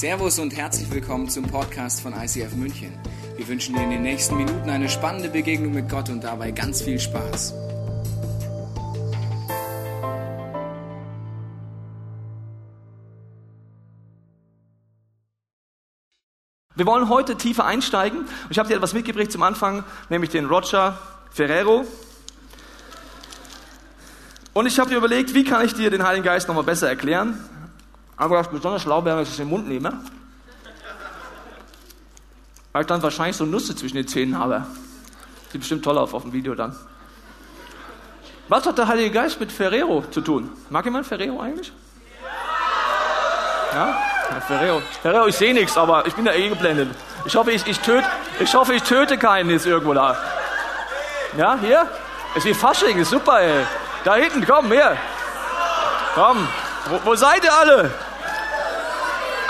Servus und herzlich willkommen zum Podcast von ICF München. Wir wünschen dir in den nächsten Minuten eine spannende Begegnung mit Gott und dabei ganz viel Spaß. Wir wollen heute tiefer einsteigen ich habe dir etwas mitgebracht zum Anfang, nämlich den Roger Ferrero. Und ich habe mir überlegt, wie kann ich dir den Heiligen Geist nochmal besser erklären? Aber was besonders schlau wäre, wenn ich es in den Mund nehme. Weil ich dann wahrscheinlich so Nüsse zwischen den Zähnen habe. Sieht bestimmt toll auf auf dem Video dann. Was hat der Heilige Geist mit Ferrero zu tun? Mag jemand Ferrero eigentlich? Ja? ja Ferrero. Ferrero, ich sehe nichts, aber ich bin da eh geblendet. Ich hoffe, ich, ich, töte, ich hoffe, ich töte keinen jetzt irgendwo da. Ja, hier? Ist wie Fasching, ist super, ey. Da hinten, komm, hier. Komm. Wo, wo seid ihr alle?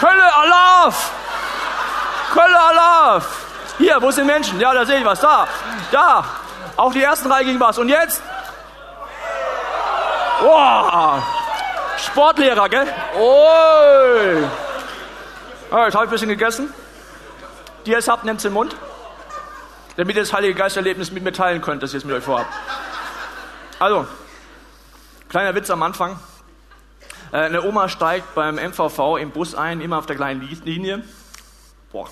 Kölle Alaf! Kölle Alaf! Hier, wo sind Menschen? Ja, da sehe ich was. Da, da. Auch die ersten drei ging was. Und jetzt? Wow. Sportlehrer, gell? Ja, jetzt habe ich ein bisschen gegessen. Die jetzt habt, nehmt den Mund. Damit ihr das Heilige Geisterlebnis mit mir teilen könnt, das ich jetzt mit euch vorhabe. Also, kleiner Witz am Anfang. Äh, eine Oma steigt beim MVV im Bus ein, immer auf der kleinen Linie. Boah.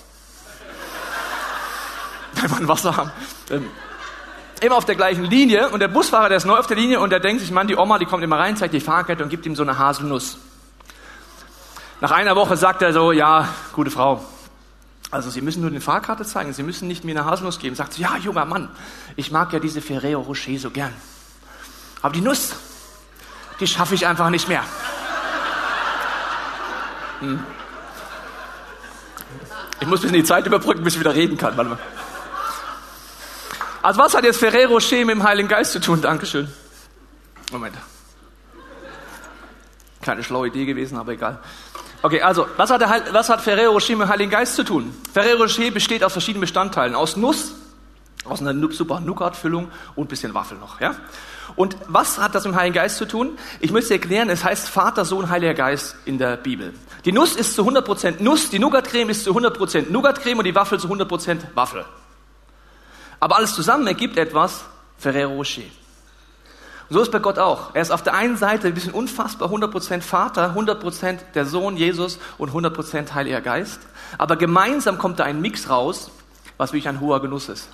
Wenn ein Wasser haben. Ähm, immer auf der gleichen Linie und der Busfahrer, der ist neu auf der Linie und der denkt sich, Mann, die Oma, die kommt immer rein, zeigt die Fahrkette und gibt ihm so eine Haselnuss. Nach einer Woche sagt er so, ja, gute Frau, also Sie müssen nur die Fahrkarte zeigen, Sie müssen nicht mir eine Haselnuss geben. Sagt sie, ja, junger Mann, ich mag ja diese Ferrero Rocher so gern. Aber die Nuss, die schaffe ich einfach nicht mehr. Ich muss ein bisschen die Zeit überbrücken, bis ich wieder reden kann. Warte mal. Also was hat jetzt Ferrero Rocher mit dem Heiligen Geist zu tun? Dankeschön. Moment. Keine schlaue Idee gewesen, aber egal. Okay, also, was hat, der, hat Ferrero Rocher mit dem Heiligen Geist zu tun? Ferrero Rocher besteht aus verschiedenen Bestandteilen. Aus Nuss, aus einer super Nougat-Füllung und ein bisschen Waffel noch, ja? Und was hat das mit dem Heiligen Geist zu tun? Ich möchte erklären, es heißt Vater, Sohn, Heiliger Geist in der Bibel. Die Nuss ist zu 100% Nuss, die Nougat-Creme ist zu 100% Nougat-Creme und die Waffel zu 100% Waffel. Aber alles zusammen ergibt etwas Ferrero Rocher. Und so ist bei Gott auch. Er ist auf der einen Seite ein bisschen unfassbar 100% Vater, 100% der Sohn Jesus und 100% Heiliger Geist. Aber gemeinsam kommt da ein Mix raus, was wirklich ein hoher Genuss ist.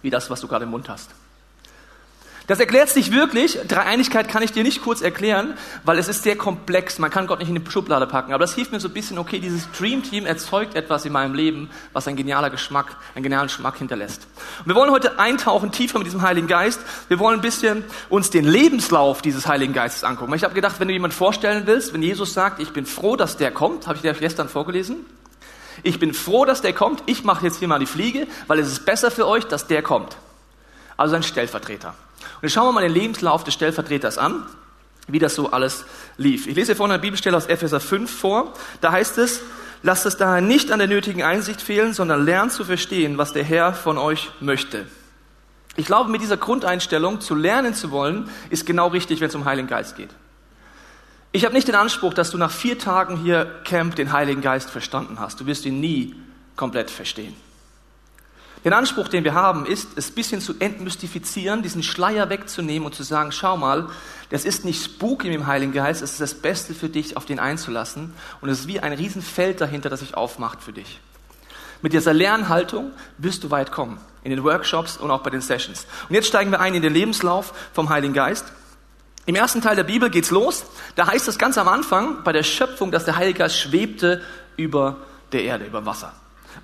Wie das, was du gerade im Mund hast. Das erklärt es nicht wirklich. Dreieinigkeit kann ich dir nicht kurz erklären, weil es ist sehr komplex. Man kann Gott nicht in die Schublade packen. Aber das hilft mir so ein bisschen, okay, dieses Dream Team erzeugt etwas in meinem Leben, was ein genialer Geschmack, einen genialen Geschmack hinterlässt. Und wir wollen heute eintauchen tiefer mit diesem Heiligen Geist. Wir wollen ein bisschen uns den Lebenslauf dieses Heiligen Geistes angucken. Ich habe gedacht, wenn du jemand vorstellen willst, wenn Jesus sagt, ich bin froh, dass der kommt, habe ich dir gestern vorgelesen. Ich bin froh, dass der kommt. Ich mache jetzt hier mal die Fliege, weil es ist besser für euch, dass der kommt. Also ein Stellvertreter. Und jetzt schauen wir mal den Lebenslauf des Stellvertreters an, wie das so alles lief. Ich lese vorne eine Bibelstelle aus Epheser 5 vor. Da heißt es, lasst es daher nicht an der nötigen Einsicht fehlen, sondern lernt zu verstehen, was der Herr von euch möchte. Ich glaube, mit dieser Grundeinstellung zu lernen zu wollen, ist genau richtig, wenn es um Heiligen Geist geht. Ich habe nicht den Anspruch, dass du nach vier Tagen hier Camp den Heiligen Geist verstanden hast. Du wirst ihn nie komplett verstehen. Den Anspruch, den wir haben, ist, es ein bisschen zu entmystifizieren, diesen Schleier wegzunehmen und zu sagen, schau mal, das ist nicht spooky mit dem Heiligen Geist, es ist das Beste für dich, auf den einzulassen. Und es ist wie ein Riesenfeld dahinter, das sich aufmacht für dich. Mit dieser Lernhaltung wirst du weit kommen. In den Workshops und auch bei den Sessions. Und jetzt steigen wir ein in den Lebenslauf vom Heiligen Geist. Im ersten Teil der Bibel geht's los. Da heißt es ganz am Anfang bei der Schöpfung, dass der Heilige Geist schwebte über der Erde, über Wasser.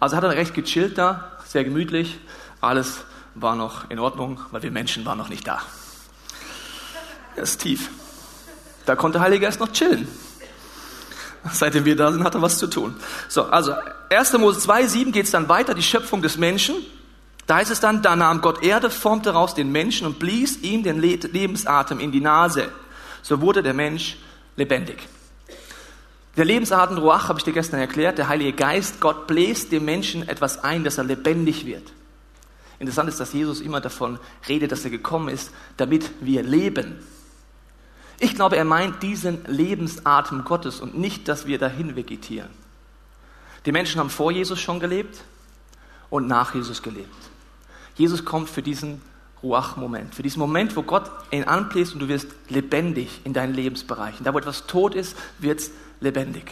Also hat er recht gechillt da, sehr gemütlich. Alles war noch in Ordnung, weil wir Menschen waren noch nicht da. Das ist tief. Da konnte der Heilige Geist noch chillen. Seitdem wir da sind, hat er was zu tun. So, also 1. Mose 2, 7 geht es dann weiter, die Schöpfung des Menschen. Da heißt es dann, da nahm Gott Erde, formte daraus den Menschen und blies ihm den Lebensatem in die Nase. So wurde der Mensch lebendig. Der Lebensatem Ruach habe ich dir gestern erklärt. Der Heilige Geist, Gott bläst dem Menschen etwas ein, dass er lebendig wird. Interessant ist, dass Jesus immer davon redet, dass er gekommen ist, damit wir leben. Ich glaube, er meint diesen Lebensatem Gottes und nicht, dass wir dahin vegetieren. Die Menschen haben vor Jesus schon gelebt und nach Jesus gelebt. Jesus kommt für diesen Ruach-Moment, für diesen Moment, wo Gott ihn anbläst und du wirst lebendig in deinen Lebensbereichen. Da, wo etwas tot ist, wird es lebendig.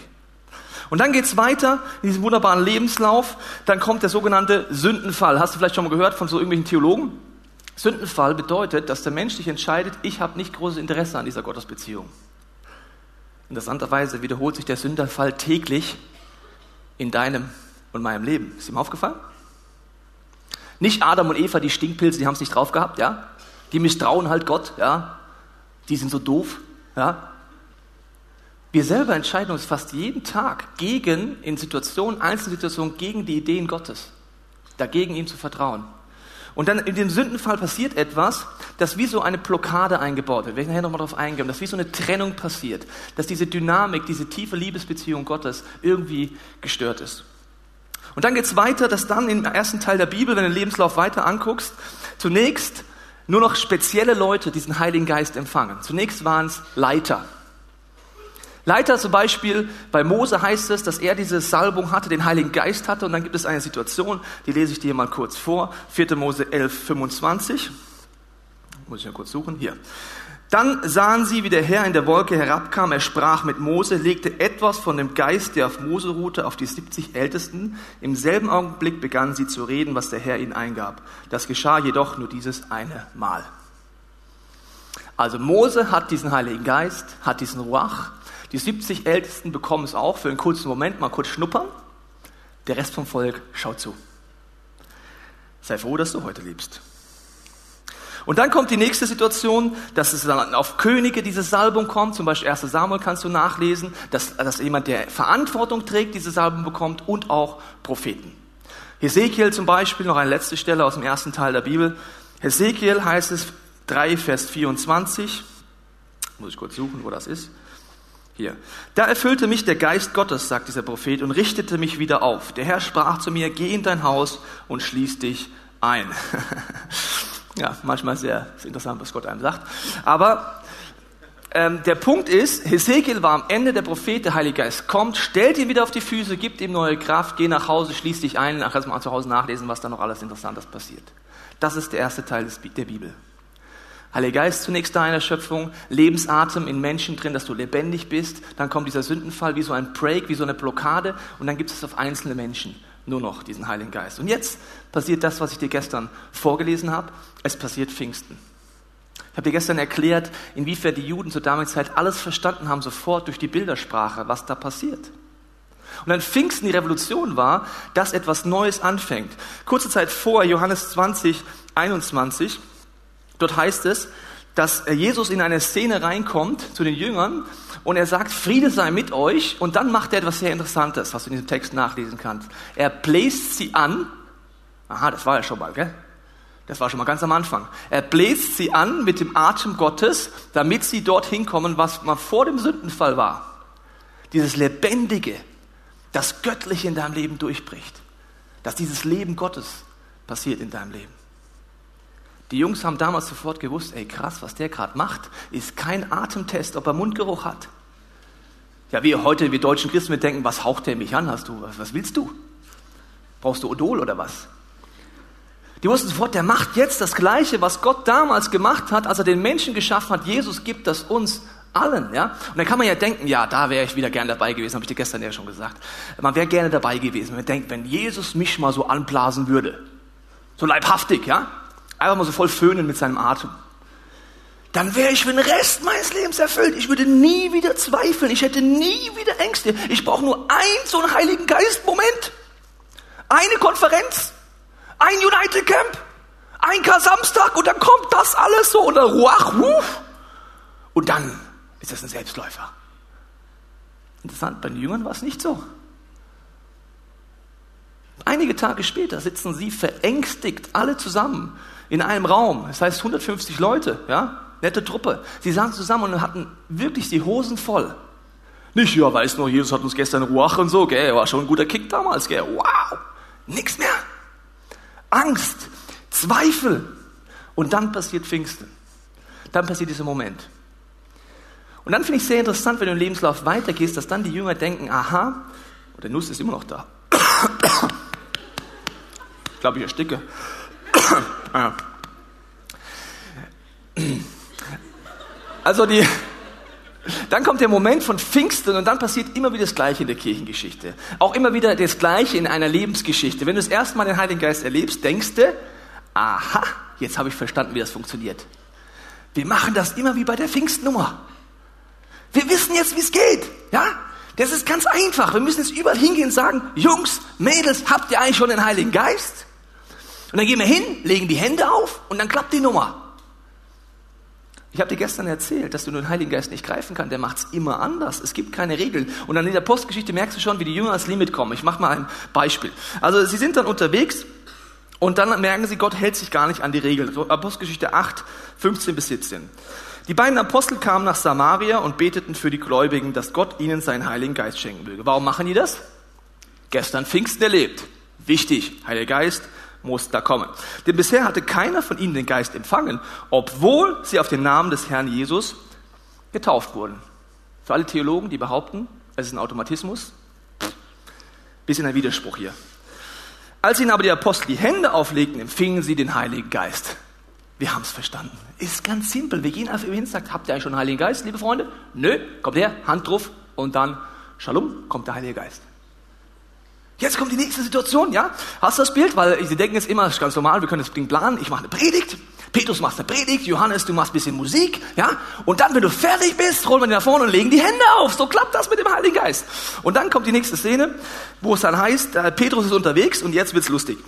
Und dann geht es weiter in diesem wunderbaren Lebenslauf. Dann kommt der sogenannte Sündenfall. Hast du vielleicht schon mal gehört von so irgendwelchen Theologen? Sündenfall bedeutet, dass der Mensch sich entscheidet, ich habe nicht großes Interesse an dieser Gottesbeziehung. Interessanterweise wiederholt sich der Sündenfall täglich in deinem und meinem Leben. Ist ihm aufgefallen? Nicht Adam und Eva, die Stinkpilze, die haben es nicht drauf gehabt, ja? Die misstrauen halt Gott, ja? Die sind so doof, ja? Wir selber entscheiden uns fast jeden Tag gegen, in Situationen, einzelnen Situationen, gegen die Ideen Gottes. Dagegen ihm zu vertrauen. Und dann in dem Sündenfall passiert etwas, das wie so eine Blockade eingebaut wird. Wir werden nachher nochmal darauf eingehen, dass wie so eine Trennung passiert, dass diese Dynamik, diese tiefe Liebesbeziehung Gottes irgendwie gestört ist. Und dann geht es weiter, dass dann im ersten Teil der Bibel, wenn du den Lebenslauf weiter anguckst, zunächst nur noch spezielle Leute diesen Heiligen Geist empfangen. Zunächst waren es Leiter. Leiter zum Beispiel, bei Mose heißt es, dass er diese Salbung hatte, den Heiligen Geist hatte. Und dann gibt es eine Situation, die lese ich dir mal kurz vor. 4. Mose 11, 25. Muss ich ja kurz suchen. Hier. Dann sahen sie, wie der Herr in der Wolke herabkam. Er sprach mit Mose, legte etwas von dem Geist, der auf Mose ruhte, auf die 70 Ältesten. Im selben Augenblick begannen sie zu reden, was der Herr ihnen eingab. Das geschah jedoch nur dieses eine Mal. Also Mose hat diesen Heiligen Geist, hat diesen Ruach, die 70 Ältesten bekommen es auch für einen kurzen Moment, mal kurz schnuppern. Der Rest vom Volk schaut zu. Sei froh, dass du heute lebst. Und dann kommt die nächste Situation, dass es dann auf Könige diese Salbung kommt. Zum Beispiel 1 Samuel kannst du nachlesen, dass, dass jemand, der Verantwortung trägt, diese Salbung bekommt und auch Propheten. Hesekiel zum Beispiel, noch eine letzte Stelle aus dem ersten Teil der Bibel. Hesekiel heißt es 3, Vers 24. Muss ich kurz suchen, wo das ist. Hier. Da erfüllte mich der Geist Gottes, sagt dieser Prophet, und richtete mich wieder auf. Der Herr sprach zu mir, geh in dein Haus und schließ dich ein. ja, manchmal sehr, interessant, was Gott einem sagt. Aber ähm, der Punkt ist, Hesekiel war am Ende der Prophet, der Heilige Geist kommt, stellt ihn wieder auf die Füße, gibt ihm neue Kraft, geh nach Hause, schließ dich ein, nachher mal zu Hause nachlesen, was da noch alles Interessantes passiert. Das ist der erste Teil der Bibel. Heiliger Geist zunächst da in der Schöpfung, Lebensatem in Menschen drin, dass du lebendig bist. Dann kommt dieser Sündenfall wie so ein Break, wie so eine Blockade und dann gibt es auf einzelne Menschen nur noch diesen Heiligen Geist. Und jetzt passiert das, was ich dir gestern vorgelesen habe. Es passiert Pfingsten. Ich habe dir gestern erklärt, inwiefern die Juden zur damaligen Zeit alles verstanden haben, sofort durch die Bildersprache, was da passiert. Und dann Pfingsten die Revolution war, dass etwas Neues anfängt. Kurze Zeit vor Johannes 20, 21 Dort heißt es, dass Jesus in eine Szene reinkommt zu den Jüngern und er sagt, Friede sei mit euch und dann macht er etwas sehr Interessantes, was du in diesem Text nachlesen kannst. Er bläst sie an. Aha, das war ja schon mal, gell? Das war schon mal ganz am Anfang. Er bläst sie an mit dem Atem Gottes, damit sie dorthin kommen, was mal vor dem Sündenfall war. Dieses Lebendige, das Göttliche in deinem Leben durchbricht. Dass dieses Leben Gottes passiert in deinem Leben. Die Jungs haben damals sofort gewusst, ey krass, was der gerade macht, ist kein Atemtest, ob er Mundgeruch hat. Ja, wir heute, wir deutschen Christen, wir denken, was haucht der mich an? Hast du, was, willst du? Brauchst du Odol oder was? Die wussten sofort, der macht jetzt das Gleiche, was Gott damals gemacht hat, als er den Menschen geschaffen hat. Jesus gibt das uns allen, ja. Und dann kann man ja denken, ja, da wäre ich wieder gern dabei gewesen, habe ich dir gestern ja schon gesagt. Man wäre gerne dabei gewesen. Man denkt, wenn Jesus mich mal so anblasen würde, so leibhaftig, ja, einfach mal so voll föhnen mit seinem Atem. Dann wäre ich für den Rest meines Lebens erfüllt. Ich würde nie wieder zweifeln. Ich hätte nie wieder Ängste. Ich brauche nur einen so einen Heiligen Geist-Moment. Eine Konferenz. Ein United Camp. Ein Kar-Samstag und dann kommt das alles so und dann ruach, ruf. Und dann ist das ein Selbstläufer. Interessant, bei den Jüngern war es nicht so. Einige Tage später sitzen sie verängstigt alle zusammen in einem Raum. Das heißt 150 Leute, ja, nette Truppe. Sie saßen zusammen und hatten wirklich die Hosen voll. Nicht, ja, weiß noch, Jesus hat uns gestern Ruach und so, gell, war schon ein guter Kick damals, gell, wow, nix mehr. Angst, Zweifel. Und dann passiert Pfingsten. Dann passiert dieser Moment. Und dann finde ich sehr interessant, wenn du im Lebenslauf weitergehst, dass dann die Jünger denken, aha, der Nuss ist immer noch da. Glaube, ich ersticke. Ja. Also die, dann kommt der Moment von Pfingsten und dann passiert immer wieder das Gleiche in der Kirchengeschichte. Auch immer wieder das Gleiche in einer Lebensgeschichte. Wenn du das erste Mal den Heiligen Geist erlebst, denkst du, aha, jetzt habe ich verstanden, wie das funktioniert. Wir machen das immer wie bei der Pfingstnummer. Wir wissen jetzt, wie es geht. Ja? Das ist ganz einfach. Wir müssen jetzt überall hingehen und sagen, Jungs, Mädels, habt ihr eigentlich schon den Heiligen Geist? Und dann gehen wir hin, legen die Hände auf und dann klappt die Nummer. Ich habe dir gestern erzählt, dass du den Heiligen Geist nicht greifen kannst. Der macht es immer anders. Es gibt keine Regeln. Und dann in der Postgeschichte merkst du schon, wie die Jünger ans Limit kommen. Ich mache mal ein Beispiel. Also sie sind dann unterwegs und dann merken sie, Gott hält sich gar nicht an die Regeln. Apostelgeschichte 8, 15 bis 17. Die beiden Apostel kamen nach Samaria und beteten für die Gläubigen, dass Gott ihnen seinen Heiligen Geist schenken möge. Warum machen die das? Gestern Pfingsten erlebt. Wichtig, Heiliger Geist, muss da kommen. Denn bisher hatte keiner von ihnen den Geist empfangen, obwohl sie auf den Namen des Herrn Jesus getauft wurden. Für alle Theologen, die behaupten, es ist ein Automatismus, bisschen ein Widerspruch hier. Als ihnen aber die Apostel die Hände auflegten, empfingen sie den Heiligen Geist. Wir haben es verstanden. Ist ganz simpel. Wir gehen einfach hin und sagen, habt ihr schon den Heiligen Geist, liebe Freunde? Nö, kommt her, Hand drauf und dann, Shalom, kommt der Heilige Geist. Jetzt kommt die nächste Situation, ja? Hast du das Bild? Weil sie denken jetzt immer, das ist ganz normal, wir können das Ding planen. Ich mache eine Predigt, Petrus macht eine Predigt, Johannes, du machst ein bisschen Musik, ja? Und dann, wenn du fertig bist, holen wir nach vorne und legen die Hände auf. So klappt das mit dem Heiligen Geist. Und dann kommt die nächste Szene, wo es dann heißt, äh, Petrus ist unterwegs und jetzt wird's lustig.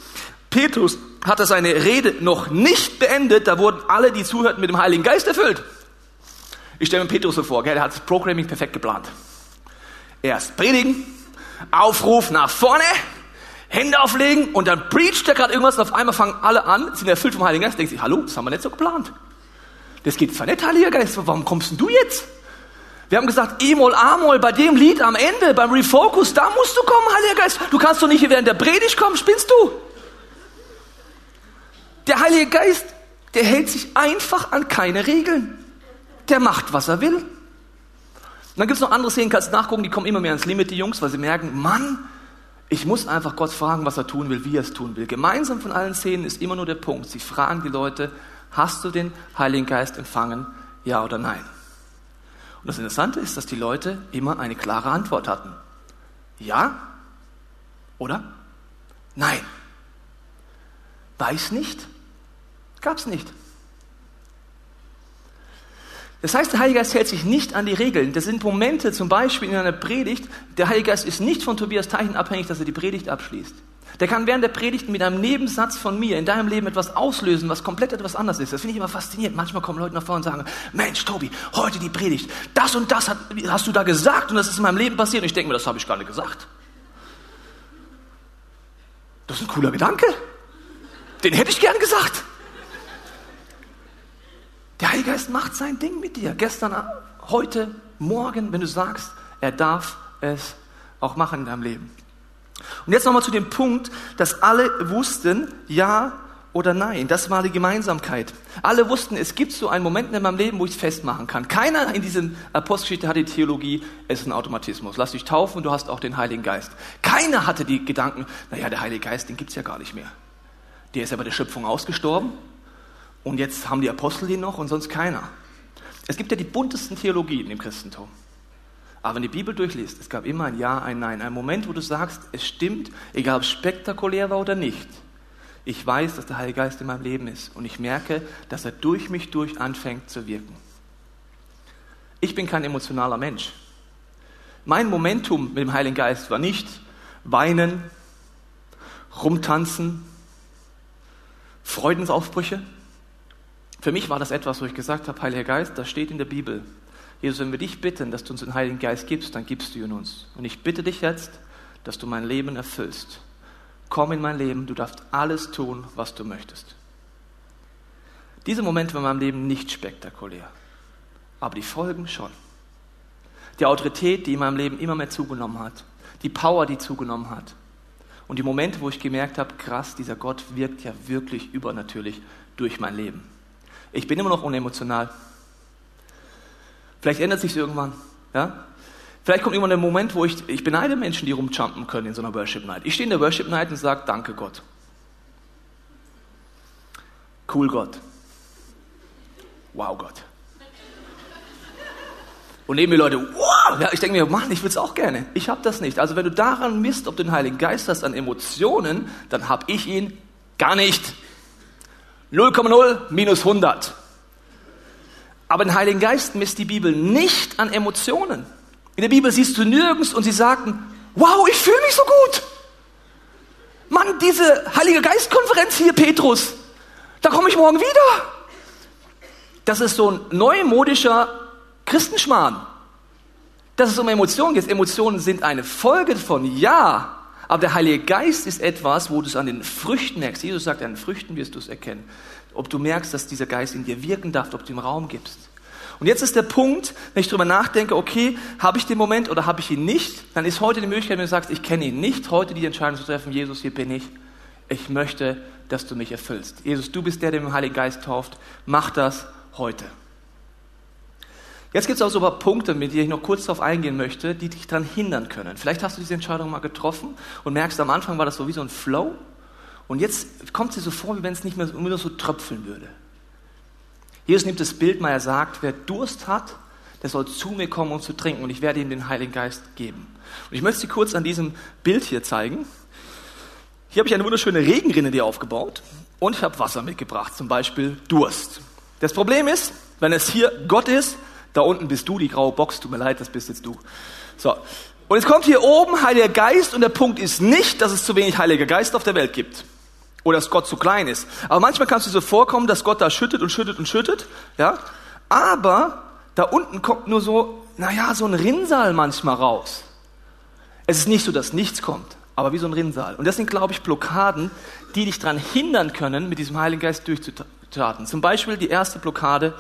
Petrus hatte seine Rede noch nicht beendet, da wurden alle, die zuhörten, mit dem Heiligen Geist erfüllt. Ich stelle mir Petrus so vor, gell? der hat das Programming perfekt geplant. Erst predigen, Aufruf nach vorne, Hände auflegen und dann preacht er gerade irgendwas und auf einmal fangen alle an, sind erfüllt vom Heiligen Geist, denken sich, hallo, das haben wir nicht so geplant. Das geht zwar nicht, Heiliger Geist, warum kommst denn du jetzt? Wir haben gesagt, E-Moll, A-Moll, bei dem Lied am Ende, beim Refocus, da musst du kommen, Heiliger Geist. Du kannst doch nicht hier während der Predigt kommen, spinnst du? Der Heilige Geist, der hält sich einfach an keine Regeln. Der macht, was er will. Und dann gibt es noch andere Szenen, kannst nachgucken, die kommen immer mehr ans Limit, die Jungs, weil sie merken, Mann, ich muss einfach Gott fragen, was er tun will, wie er es tun will. Gemeinsam von allen Szenen ist immer nur der Punkt. Sie fragen die Leute, hast du den Heiligen Geist empfangen? Ja oder nein? Und das Interessante ist, dass die Leute immer eine klare Antwort hatten. Ja oder nein. Weiß nicht, gab es nicht. Das heißt, der Heilige Geist hält sich nicht an die Regeln. Das sind Momente, zum Beispiel in einer Predigt, der Heilige Geist ist nicht von Tobias Teichen abhängig, dass er die Predigt abschließt. Der kann während der Predigt mit einem Nebensatz von mir in deinem Leben etwas auslösen, was komplett etwas anderes ist. Das finde ich immer faszinierend. Manchmal kommen Leute nach vorne und sagen, Mensch, Tobi, heute die Predigt, das und das hat, hast du da gesagt und das ist in meinem Leben passiert. Und ich denke mir, das habe ich gar nicht gesagt. Das ist ein cooler Gedanke. Den hätte ich gern gesagt. Der Heilige Geist macht sein Ding mit dir. Gestern, heute, morgen, wenn du sagst, er darf es auch machen in deinem Leben. Und jetzt nochmal zu dem Punkt, dass alle wussten, ja oder nein. Das war die Gemeinsamkeit. Alle wussten, es gibt so einen Moment in meinem Leben, wo ich es festmachen kann. Keiner in diesem Apostelgeschichte hatte die Theologie, es ist ein Automatismus. Lass dich taufen und du hast auch den Heiligen Geist. Keiner hatte die Gedanken, naja, der Heilige Geist, den gibt es ja gar nicht mehr. Der ist ja bei der Schöpfung ausgestorben. Und jetzt haben die Apostel ihn noch und sonst keiner. Es gibt ja die buntesten Theologien im Christentum. Aber wenn die Bibel durchliest, es gab immer ein Ja, ein Nein. Ein Moment, wo du sagst, es stimmt, egal ob es spektakulär war oder nicht. Ich weiß, dass der Heilige Geist in meinem Leben ist und ich merke, dass er durch mich durch anfängt zu wirken. Ich bin kein emotionaler Mensch. Mein Momentum mit dem Heiligen Geist war nicht weinen, rumtanzen, Freudensaufbrüche. Für mich war das etwas, wo ich gesagt habe, Heiliger Geist, das steht in der Bibel. Jesus, wenn wir dich bitten, dass du uns den Heiligen Geist gibst, dann gibst du ihn uns. Und ich bitte dich jetzt, dass du mein Leben erfüllst. Komm in mein Leben, du darfst alles tun, was du möchtest. Diese Momente waren in meinem Leben nicht spektakulär, aber die Folgen schon. Die Autorität, die in meinem Leben immer mehr zugenommen hat, die Power, die zugenommen hat. Und die Momente, wo ich gemerkt habe, krass, dieser Gott wirkt ja wirklich übernatürlich durch mein Leben. Ich bin immer noch unemotional. Vielleicht ändert sich irgendwann. Ja? Vielleicht kommt irgendwann der Moment, wo ich, ich beneide Menschen, die rumjumpen können in so einer Worship Night. Ich stehe in der Worship Night und sage, danke Gott. Cool Gott. Wow Gott. Und neben mir Leute, wow! Ja, ich denke mir, Mann, ich will es auch gerne. Ich habe das nicht. Also wenn du daran misst, ob du den Heiligen Geist hast an Emotionen, dann habe ich ihn gar nicht. 0,0 minus 100. Aber den Heiligen Geist misst die Bibel nicht an Emotionen. In der Bibel siehst du nirgends und sie sagten, wow, ich fühle mich so gut. Mann, diese Heilige Geistkonferenz hier, Petrus, da komme ich morgen wieder. Das ist so ein neumodischer Christenschmarrn. Dass es um Emotionen geht. Emotionen sind eine Folge von Ja. Aber der Heilige Geist ist etwas, wo du es an den Früchten merkst. Jesus sagt, an den Früchten wirst du es erkennen. Ob du merkst, dass dieser Geist in dir wirken darf, ob du ihm Raum gibst. Und jetzt ist der Punkt, wenn ich darüber nachdenke, okay, habe ich den Moment oder habe ich ihn nicht, dann ist heute die Möglichkeit, wenn du sagst, ich kenne ihn nicht, heute die Entscheidung zu treffen, Jesus, hier bin ich. Ich möchte, dass du mich erfüllst. Jesus, du bist der, der den Heiligen Geist tauft. Mach das heute. Jetzt gibt es auch so ein paar Punkte, mit denen ich noch kurz darauf eingehen möchte, die dich daran hindern können. Vielleicht hast du diese Entscheidung mal getroffen und merkst, am Anfang war das so wie so ein Flow und jetzt kommt dir so vor, wie wenn es nicht mehr nur so tröpfeln würde. Jesus nimmt das Bild mal, er sagt, wer Durst hat, der soll zu mir kommen, um zu trinken und ich werde ihm den Heiligen Geist geben. Und ich möchte Sie kurz an diesem Bild hier zeigen. Hier habe ich eine wunderschöne Regenrinne dir aufgebaut und ich habe Wasser mitgebracht, zum Beispiel Durst. Das Problem ist, wenn es hier Gott ist, da unten bist du, die graue Box, tut mir leid, das bist jetzt du. So. Und es kommt hier oben Heiliger Geist und der Punkt ist nicht, dass es zu wenig Heiliger Geist auf der Welt gibt oder dass Gott zu klein ist. Aber manchmal kann es dir so vorkommen, dass Gott da schüttet und schüttet und schüttet, ja. Aber da unten kommt nur so, naja, so ein Rinnsal manchmal raus. Es ist nicht so, dass nichts kommt, aber wie so ein Rinnsal. Und das sind, glaube ich, Blockaden, die dich daran hindern können, mit diesem Heiligen Geist durchzutaten. Zum Beispiel die erste Blockade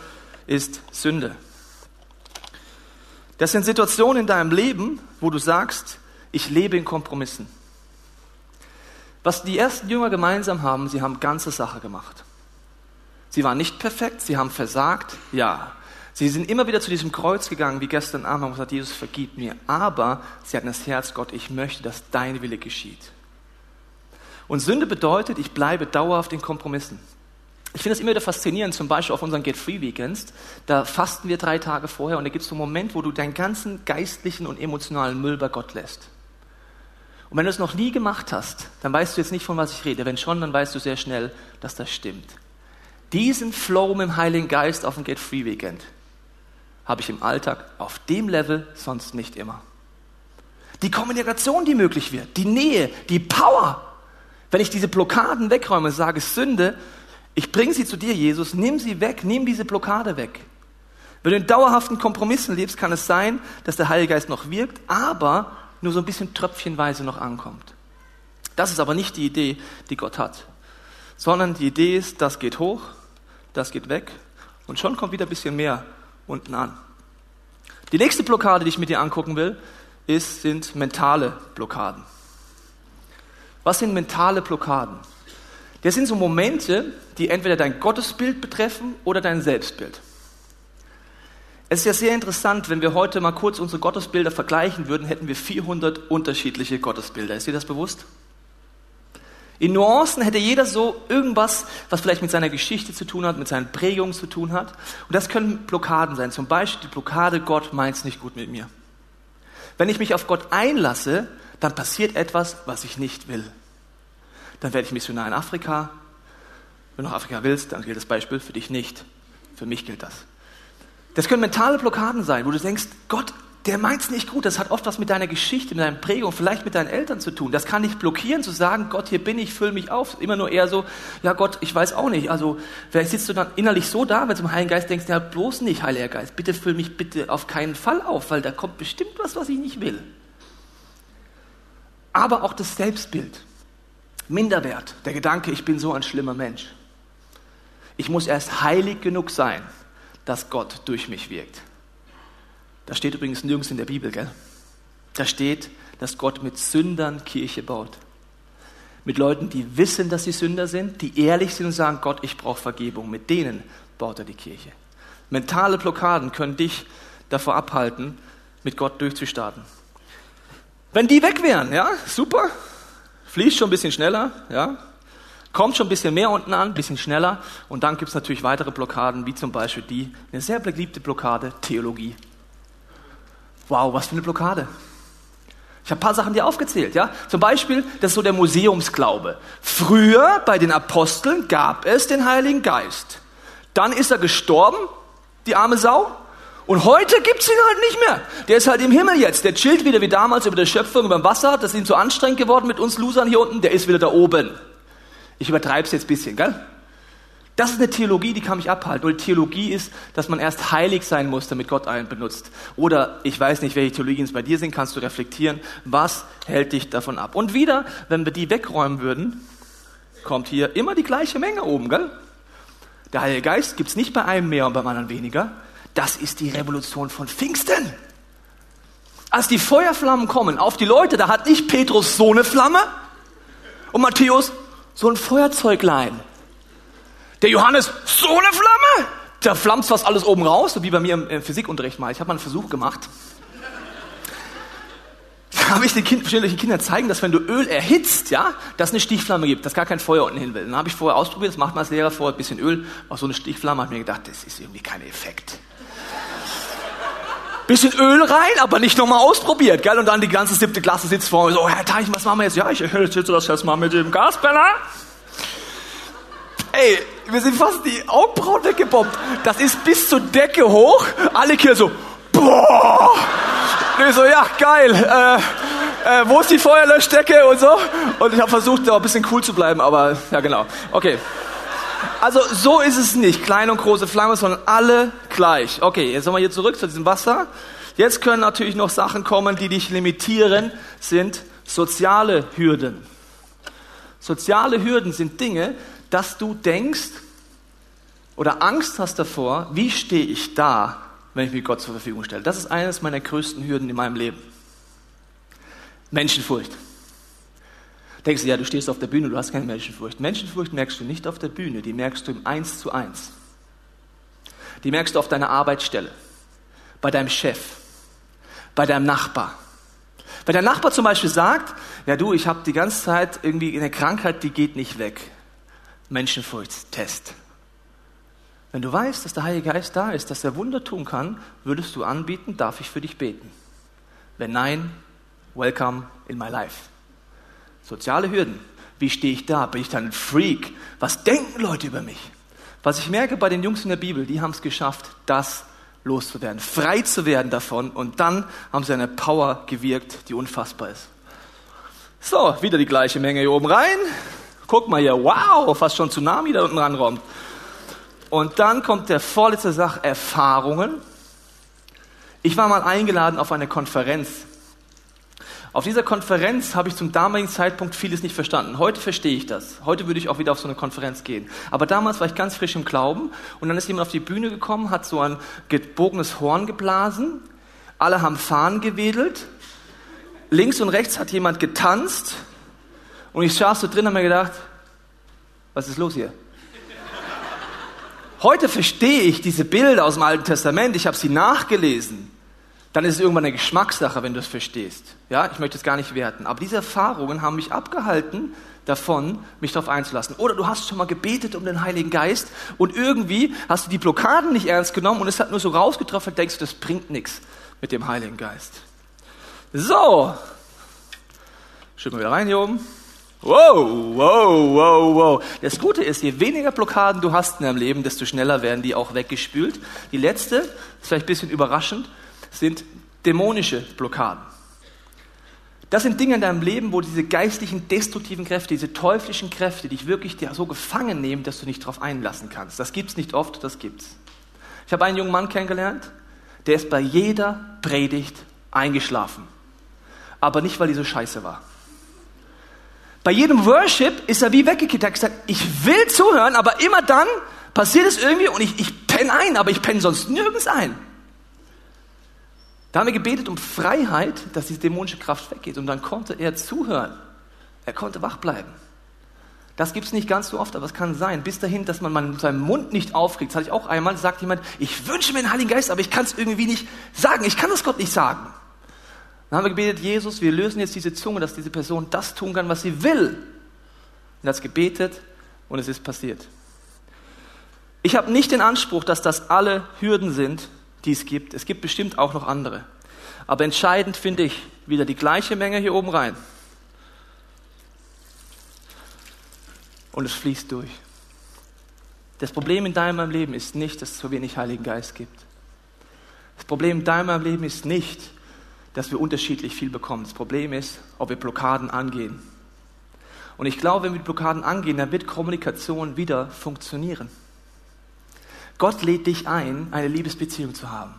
ist Sünde. Das sind Situationen in deinem Leben, wo du sagst, ich lebe in Kompromissen. Was die ersten Jünger gemeinsam haben, sie haben ganze Sache gemacht. Sie waren nicht perfekt, sie haben versagt, ja. Sie sind immer wieder zu diesem Kreuz gegangen, wie gestern Abend, und gesagt, Jesus, vergib mir. Aber sie hatten das Herz, Gott, ich möchte, dass dein Wille geschieht. Und Sünde bedeutet, ich bleibe dauerhaft in Kompromissen. Ich finde es immer wieder faszinierend, zum Beispiel auf unseren Get Free Weekends, da fasten wir drei Tage vorher und da gibt es so einen Moment, wo du deinen ganzen geistlichen und emotionalen Müll bei Gott lässt. Und wenn du es noch nie gemacht hast, dann weißt du jetzt nicht, von was ich rede. Wenn schon, dann weißt du sehr schnell, dass das stimmt. Diesen Flow mit dem Heiligen Geist auf dem Get Free Weekend habe ich im Alltag auf dem Level sonst nicht immer. Die Kommunikation, die möglich wird, die Nähe, die Power. Wenn ich diese Blockaden wegräume, sage Sünde, ich bringe sie zu dir, Jesus, nimm sie weg, nimm diese Blockade weg. Wenn du in dauerhaften Kompromissen lebst, kann es sein, dass der Heilige Geist noch wirkt, aber nur so ein bisschen tröpfchenweise noch ankommt. Das ist aber nicht die Idee, die Gott hat, sondern die Idee ist, das geht hoch, das geht weg und schon kommt wieder ein bisschen mehr unten an. Die nächste Blockade, die ich mit dir angucken will, ist, sind mentale Blockaden. Was sind mentale Blockaden? Das sind so Momente, die entweder dein Gottesbild betreffen oder dein Selbstbild. Es ist ja sehr interessant, wenn wir heute mal kurz unsere Gottesbilder vergleichen würden, hätten wir 400 unterschiedliche Gottesbilder. Ist dir das bewusst? In Nuancen hätte jeder so irgendwas, was vielleicht mit seiner Geschichte zu tun hat, mit seinen Prägungen zu tun hat. Und das können Blockaden sein. Zum Beispiel die Blockade, Gott meint es nicht gut mit mir. Wenn ich mich auf Gott einlasse, dann passiert etwas, was ich nicht will. Dann werde ich Missionar in Afrika. Wenn du nach Afrika willst, dann gilt das Beispiel für dich nicht. Für mich gilt das. Das können mentale Blockaden sein, wo du denkst, Gott, der meint es nicht gut. Das hat oft was mit deiner Geschichte, mit deiner Prägung, vielleicht mit deinen Eltern zu tun. Das kann dich blockieren, zu sagen, Gott, hier bin ich, füll mich auf. Immer nur eher so, ja Gott, ich weiß auch nicht. Also vielleicht sitzt du dann innerlich so da, wenn du zum Heiligen Geist denkst, ja bloß nicht, Heiliger Geist, bitte füll mich bitte auf keinen Fall auf, weil da kommt bestimmt was, was ich nicht will. Aber auch das Selbstbild. Minderwert. Der Gedanke, ich bin so ein schlimmer Mensch. Ich muss erst heilig genug sein, dass Gott durch mich wirkt. Das steht übrigens nirgends in der Bibel, gell? Da steht, dass Gott mit Sündern Kirche baut. Mit Leuten, die wissen, dass sie Sünder sind, die ehrlich sind und sagen, Gott, ich brauche Vergebung. Mit denen baut er die Kirche. Mentale Blockaden können dich davor abhalten, mit Gott durchzustarten. Wenn die weg wären, ja, super, fließt schon ein bisschen schneller, ja, kommt schon ein bisschen mehr unten an, ein bisschen schneller. Und dann gibt es natürlich weitere Blockaden, wie zum Beispiel die, eine sehr beliebte Blockade, Theologie. Wow, was für eine Blockade. Ich habe ein paar Sachen dir aufgezählt, ja. Zum Beispiel, das ist so der Museumsglaube. Früher bei den Aposteln gab es den Heiligen Geist. Dann ist er gestorben, die arme Sau. Und heute gibt's ihn halt nicht mehr. Der ist halt im Himmel jetzt. Der chillt wieder wie damals über der Schöpfung, über dem Wasser. Das ist ihm zu anstrengend geworden mit uns Losern hier unten. Der ist wieder da oben. Ich übertreibe es jetzt ein bisschen, gell? Das ist eine Theologie, die kann mich abhalten. Und Theologie ist, dass man erst heilig sein muss, damit Gott einen benutzt. Oder ich weiß nicht, welche Theologien es bei dir sind, kannst du reflektieren. Was hält dich davon ab? Und wieder, wenn wir die wegräumen würden, kommt hier immer die gleiche Menge oben, gell? Der Heilige Geist gibt's nicht bei einem mehr und beim anderen weniger. Das ist die Revolution von Pfingsten. Als die Feuerflammen kommen auf die Leute, da hat nicht Petrus so eine Flamme und Matthäus so ein Feuerzeuglein. Der Johannes, so eine Flamme! Da flammt fast alles oben raus, so wie bei mir im Physikunterricht mal. Ich habe mal einen Versuch gemacht. Da habe ich den kind, Kindern zeigen, dass wenn du Öl erhitzt, ja, dass eine Stichflamme gibt, dass gar kein Feuer unten hin will. Dann habe ich vorher ausprobiert, das macht man als Lehrer vorher, ein bisschen Öl, auch so eine Stichflamme, habe mir gedacht, das ist irgendwie kein Effekt. Bisschen Öl rein, aber nicht nochmal ausprobiert, gell? Und dann die ganze siebte Klasse sitzt vor mir so, Herr Teichen, was machen wir jetzt? Ja, ich erhitze das jetzt mal mit dem Gasbrenner. Ey, wir sind fast die Augenbrauen weggebombt. Das ist bis zur Decke hoch. Alle hier so, boah. Und ich so, ja, geil. Äh, äh, wo ist die Feuerlöschdecke und so? Und ich habe versucht, da ein bisschen cool zu bleiben, aber ja, genau. Okay. Also so ist es nicht, kleine und große Flamme, sondern alle gleich. Okay, jetzt nochmal hier zurück zu diesem Wasser. Jetzt können natürlich noch Sachen kommen, die dich limitieren, sind soziale Hürden. Soziale Hürden sind Dinge, dass du denkst oder Angst hast davor, wie stehe ich da, wenn ich mich Gott zur Verfügung stelle. Das ist eines meiner größten Hürden in meinem Leben. Menschenfurcht. Denkst du, ja, du stehst auf der Bühne, du hast keine Menschenfurcht. Menschenfurcht merkst du nicht auf der Bühne, die merkst du im Eins zu Eins. Die merkst du auf deiner Arbeitsstelle, bei deinem Chef, bei deinem Nachbar. Wenn der Nachbar zum Beispiel sagt, ja du, ich habe die ganze Zeit irgendwie eine Krankheit, die geht nicht weg. Menschenfurchtstest. Wenn du weißt, dass der Heilige Geist da ist, dass er Wunder tun kann, würdest du anbieten, darf ich für dich beten? Wenn nein, welcome in my life. Soziale Hürden. Wie stehe ich da? Bin ich dann ein Freak? Was denken Leute über mich? Was ich merke bei den Jungs in der Bibel, die haben es geschafft, das loszuwerden, frei zu werden davon und dann haben sie eine Power gewirkt, die unfassbar ist. So, wieder die gleiche Menge hier oben rein. Guck mal hier, wow, fast schon Tsunami da unten ranrommt. Und dann kommt der vorletzte Sach, Erfahrungen. Ich war mal eingeladen auf eine Konferenz. Auf dieser Konferenz habe ich zum damaligen Zeitpunkt vieles nicht verstanden. Heute verstehe ich das. Heute würde ich auch wieder auf so eine Konferenz gehen. Aber damals war ich ganz frisch im Glauben und dann ist jemand auf die Bühne gekommen, hat so ein gebogenes Horn geblasen. Alle haben Fahnen gewedelt. Links und rechts hat jemand getanzt und ich saß so drin und habe mir gedacht, was ist los hier? Heute verstehe ich diese Bilder aus dem Alten Testament, ich habe sie nachgelesen. Dann ist es irgendwann eine Geschmackssache, wenn du es verstehst. Ja, ich möchte es gar nicht werten. Aber diese Erfahrungen haben mich abgehalten davon, mich darauf einzulassen. Oder du hast schon mal gebetet um den Heiligen Geist und irgendwie hast du die Blockaden nicht ernst genommen und es hat nur so rausgetroffen, denkst du, das bringt nichts mit dem Heiligen Geist. So. Schütten wir wieder rein hier oben. Wow, wow, wow, wow. Das Gute ist, je weniger Blockaden du hast in deinem Leben, desto schneller werden die auch weggespült. Die letzte, ist vielleicht ein bisschen überraschend, sind dämonische Blockaden. Das sind Dinge in deinem Leben, wo diese geistlichen, destruktiven Kräfte, diese teuflischen Kräfte dich wirklich so gefangen nehmen, dass du nicht darauf einlassen kannst. Das gibt's nicht oft, das gibt's. Ich habe einen jungen Mann kennengelernt, der ist bei jeder Predigt eingeschlafen. Aber nicht, weil die so scheiße war. Bei jedem Worship ist er wie weggekippt. Er hat gesagt, ich will zuhören, aber immer dann passiert es irgendwie und ich, ich penne ein, aber ich penne sonst nirgends ein. Da haben wir gebetet um Freiheit, dass diese dämonische Kraft weggeht und dann konnte er zuhören. Er konnte wach bleiben. Das gibt es nicht ganz so oft, aber es kann sein. Bis dahin, dass man, seinen Mund nicht aufkriegt. Das hatte ich auch einmal, sagt jemand, ich wünsche mir den Heiligen Geist, aber ich kann es irgendwie nicht sagen. Ich kann das Gott nicht sagen. Dann haben wir gebetet, Jesus, wir lösen jetzt diese Zunge, dass diese Person das tun kann, was sie will. Und hat gebetet und es ist passiert. Ich habe nicht den Anspruch, dass das alle Hürden sind, die es gibt. Es gibt bestimmt auch noch andere. Aber entscheidend finde ich wieder die gleiche Menge hier oben rein. und es fließt durch. Das Problem in deinem Leben ist nicht, dass es so wenig Heiligen Geist gibt. Das Problem in deinem Leben ist nicht, dass wir unterschiedlich viel bekommen. Das Problem ist, ob wir Blockaden angehen. Und ich glaube, wenn wir Blockaden angehen, dann wird Kommunikation wieder funktionieren. Gott lädt dich ein, eine Liebesbeziehung zu haben,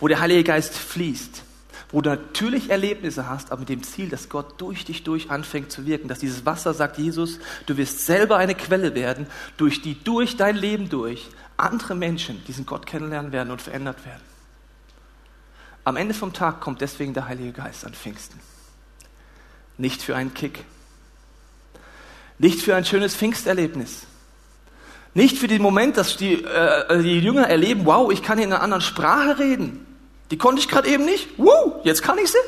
wo der Heilige Geist fließt, wo du natürlich Erlebnisse hast, aber mit dem Ziel, dass Gott durch dich durch anfängt zu wirken, dass dieses Wasser, sagt Jesus, du wirst selber eine Quelle werden, durch die durch dein Leben durch andere Menschen diesen Gott kennenlernen werden und verändert werden. Am Ende vom Tag kommt deswegen der Heilige Geist an Pfingsten. Nicht für einen Kick. Nicht für ein schönes Pfingsterlebnis. Nicht für den Moment, dass die, äh, die Jünger erleben, wow, ich kann in einer anderen Sprache reden. Die konnte ich gerade eben nicht. Woo, jetzt kann ich sie.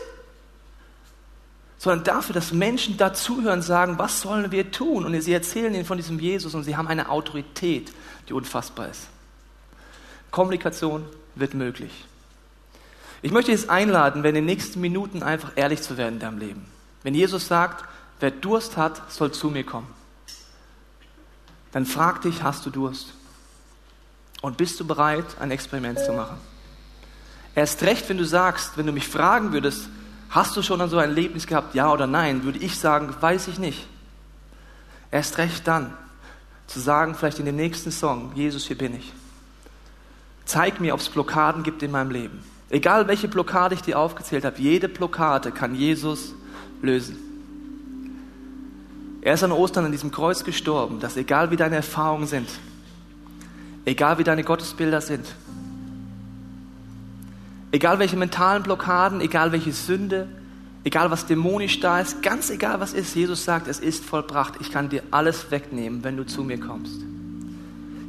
Sondern dafür, dass Menschen dazuhören, sagen, was sollen wir tun? Und sie erzählen ihnen von diesem Jesus und sie haben eine Autorität, die unfassbar ist. Kommunikation wird möglich. Ich möchte jetzt einladen, wenn in den nächsten Minuten einfach ehrlich zu werden in deinem Leben. Wenn Jesus sagt, wer Durst hat, soll zu mir kommen. Dann frag dich, hast du Durst? Und bist du bereit, ein Experiment zu machen? Erst recht, wenn du sagst, wenn du mich fragen würdest, hast du schon an so ein Erlebnis gehabt, ja oder nein, würde ich sagen, weiß ich nicht. Erst recht dann, zu sagen, vielleicht in dem nächsten Song, Jesus, hier bin ich. Zeig mir, ob es Blockaden gibt in meinem Leben. Egal welche Blockade ich dir aufgezählt habe, jede Blockade kann Jesus lösen. Er ist an Ostern an diesem Kreuz gestorben, dass egal wie deine Erfahrungen sind, egal wie deine Gottesbilder sind, Egal welche mentalen Blockaden, egal welche Sünde, egal was dämonisch da ist, ganz egal was ist, Jesus sagt, es ist vollbracht. Ich kann dir alles wegnehmen, wenn du zu mir kommst.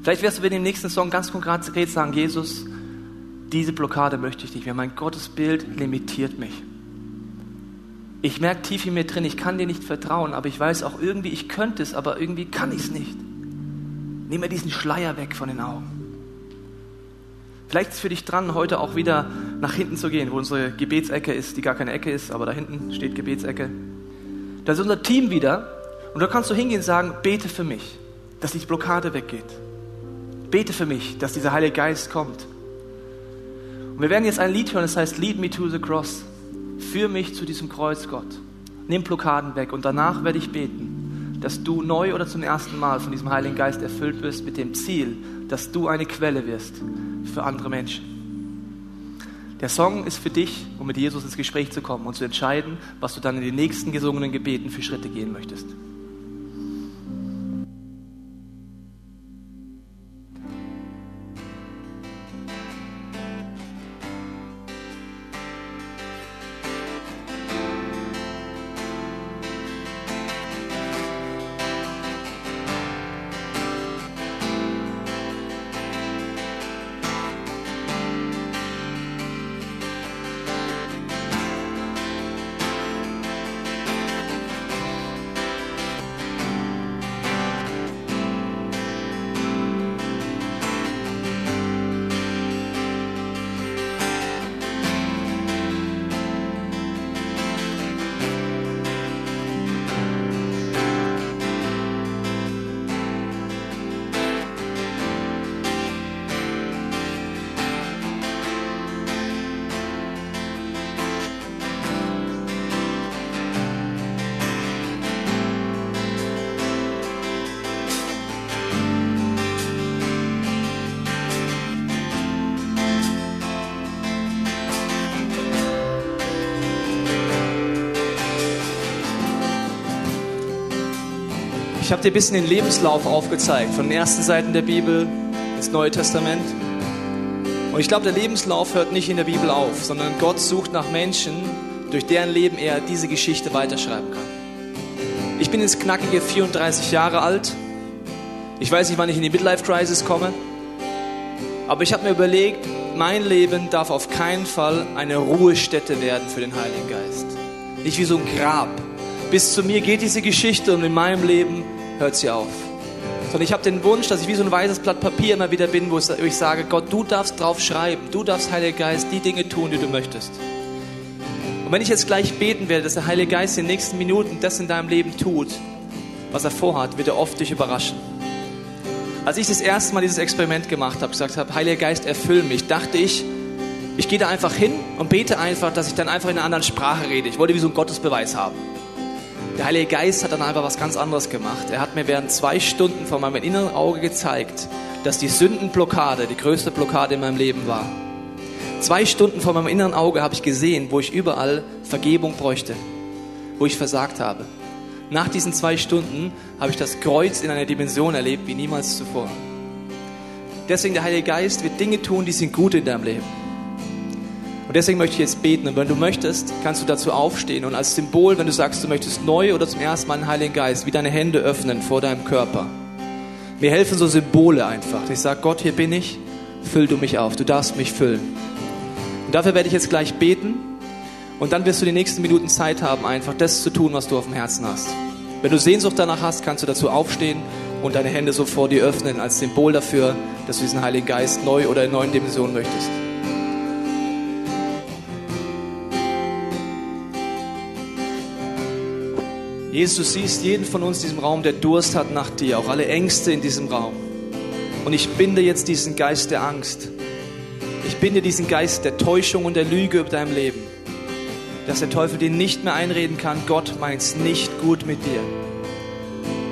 Vielleicht wirst du in dem nächsten Song ganz konkret sagen, Jesus, diese Blockade möchte ich nicht mehr. Mein Gottesbild limitiert mich. Ich merke tief in mir drin, ich kann dir nicht vertrauen, aber ich weiß auch irgendwie, ich könnte es, aber irgendwie kann ich es nicht. Nimm mir diesen Schleier weg von den Augen. Vielleicht ist es für dich dran, heute auch wieder nach hinten zu gehen, wo unsere Gebetsecke ist, die gar keine Ecke ist, aber da hinten steht Gebetsecke. Da ist unser Team wieder und da kannst du hingehen und sagen, bete für mich, dass die Blockade weggeht. Bete für mich, dass dieser Heilige Geist kommt. Und wir werden jetzt ein Lied hören, das heißt Lead me to the cross. Führ mich zu diesem Kreuz, Gott. Nimm Blockaden weg und danach werde ich beten, dass du neu oder zum ersten Mal von diesem Heiligen Geist erfüllt wirst mit dem Ziel, dass du eine Quelle wirst für andere Menschen. Der Song ist für dich, um mit Jesus ins Gespräch zu kommen und zu entscheiden, was du dann in den nächsten gesungenen Gebeten für Schritte gehen möchtest. Ich habe dir ein bisschen den Lebenslauf aufgezeigt, von den ersten Seiten der Bibel ins Neue Testament. Und ich glaube, der Lebenslauf hört nicht in der Bibel auf, sondern Gott sucht nach Menschen, durch deren Leben er diese Geschichte weiterschreiben kann. Ich bin jetzt knackige 34 Jahre alt. Ich weiß nicht, wann ich in die Midlife-Crisis komme. Aber ich habe mir überlegt, mein Leben darf auf keinen Fall eine Ruhestätte werden für den Heiligen Geist. Nicht wie so ein Grab. Bis zu mir geht diese Geschichte und in meinem Leben hört sie auf. Sondern ich habe den Wunsch, dass ich wie so ein weißes Blatt Papier immer wieder bin, wo ich sage, Gott, du darfst drauf schreiben. Du darfst, Heiliger Geist, die Dinge tun, die du möchtest. Und wenn ich jetzt gleich beten werde, dass der Heilige Geist in den nächsten Minuten das in deinem Leben tut, was er vorhat, wird er oft dich überraschen. Als ich das erste Mal dieses Experiment gemacht habe, gesagt habe, Heiliger Geist, erfüll mich, dachte ich, ich gehe da einfach hin und bete einfach, dass ich dann einfach in einer anderen Sprache rede. Ich wollte wie so einen Gottesbeweis haben. Der Heilige Geist hat dann einfach was ganz anderes gemacht. Er hat mir während zwei Stunden vor meinem inneren Auge gezeigt, dass die Sündenblockade die größte Blockade in meinem Leben war. Zwei Stunden vor meinem inneren Auge habe ich gesehen, wo ich überall Vergebung bräuchte, wo ich versagt habe. Nach diesen zwei Stunden habe ich das Kreuz in einer Dimension erlebt wie niemals zuvor. Deswegen der Heilige Geist wird Dinge tun, die sind gut in deinem Leben. Und deswegen möchte ich jetzt beten. Und wenn du möchtest, kannst du dazu aufstehen. Und als Symbol, wenn du sagst, du möchtest neu oder zum ersten Mal den Heiligen Geist, wie deine Hände öffnen vor deinem Körper. Mir helfen so Symbole einfach. Ich sage, Gott, hier bin ich, füll du mich auf. Du darfst mich füllen. Und dafür werde ich jetzt gleich beten. Und dann wirst du die nächsten Minuten Zeit haben, einfach das zu tun, was du auf dem Herzen hast. Wenn du Sehnsucht danach hast, kannst du dazu aufstehen und deine Hände so vor dir öffnen als Symbol dafür, dass du diesen Heiligen Geist neu oder in neuen Dimensionen möchtest. Jesus, du siehst jeden von uns in diesem Raum, der Durst hat nach dir, auch alle Ängste in diesem Raum. Und ich binde jetzt diesen Geist der Angst. Ich binde diesen Geist der Täuschung und der Lüge über deinem Leben. Dass der Teufel dir nicht mehr einreden kann, Gott meint's nicht gut mit dir.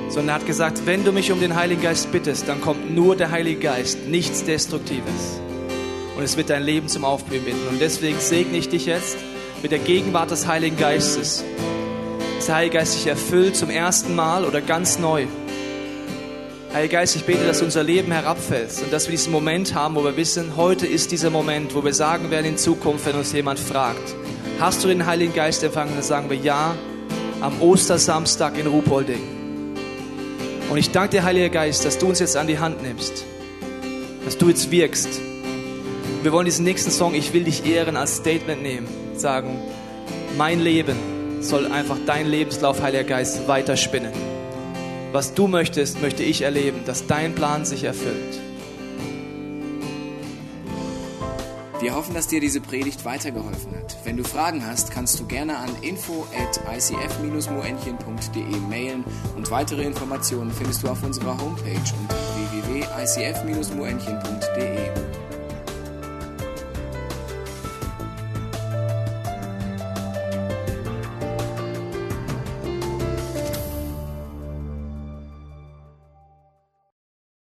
Sondern er hat gesagt, wenn du mich um den Heiligen Geist bittest, dann kommt nur der Heilige Geist, nichts Destruktives. Und es wird dein Leben zum Aufblühen binden. Und deswegen segne ich dich jetzt mit der Gegenwart des Heiligen Geistes der Heilige Geist sich erfüllt zum ersten Mal oder ganz neu. Heiliger Geist, ich bete, dass unser Leben herabfällt und dass wir diesen Moment haben, wo wir wissen, heute ist dieser Moment, wo wir sagen werden in Zukunft, wenn uns jemand fragt, hast du den Heiligen Geist empfangen? Dann sagen wir ja, am Ostersamstag in Ruhpolding. Und ich danke dir, Heiliger Geist, dass du uns jetzt an die Hand nimmst, dass du jetzt wirkst. Wir wollen diesen nächsten Song, ich will dich ehren, als Statement nehmen, sagen, mein Leben soll einfach dein Lebenslauf, Heiliger Geist, weiterspinnen. Was du möchtest, möchte ich erleben, dass dein Plan sich erfüllt. Wir hoffen, dass dir diese Predigt weitergeholfen hat. Wenn du Fragen hast, kannst du gerne an info at icf-moenchen.de mailen und weitere Informationen findest du auf unserer Homepage unter www.icf-moenchen.de.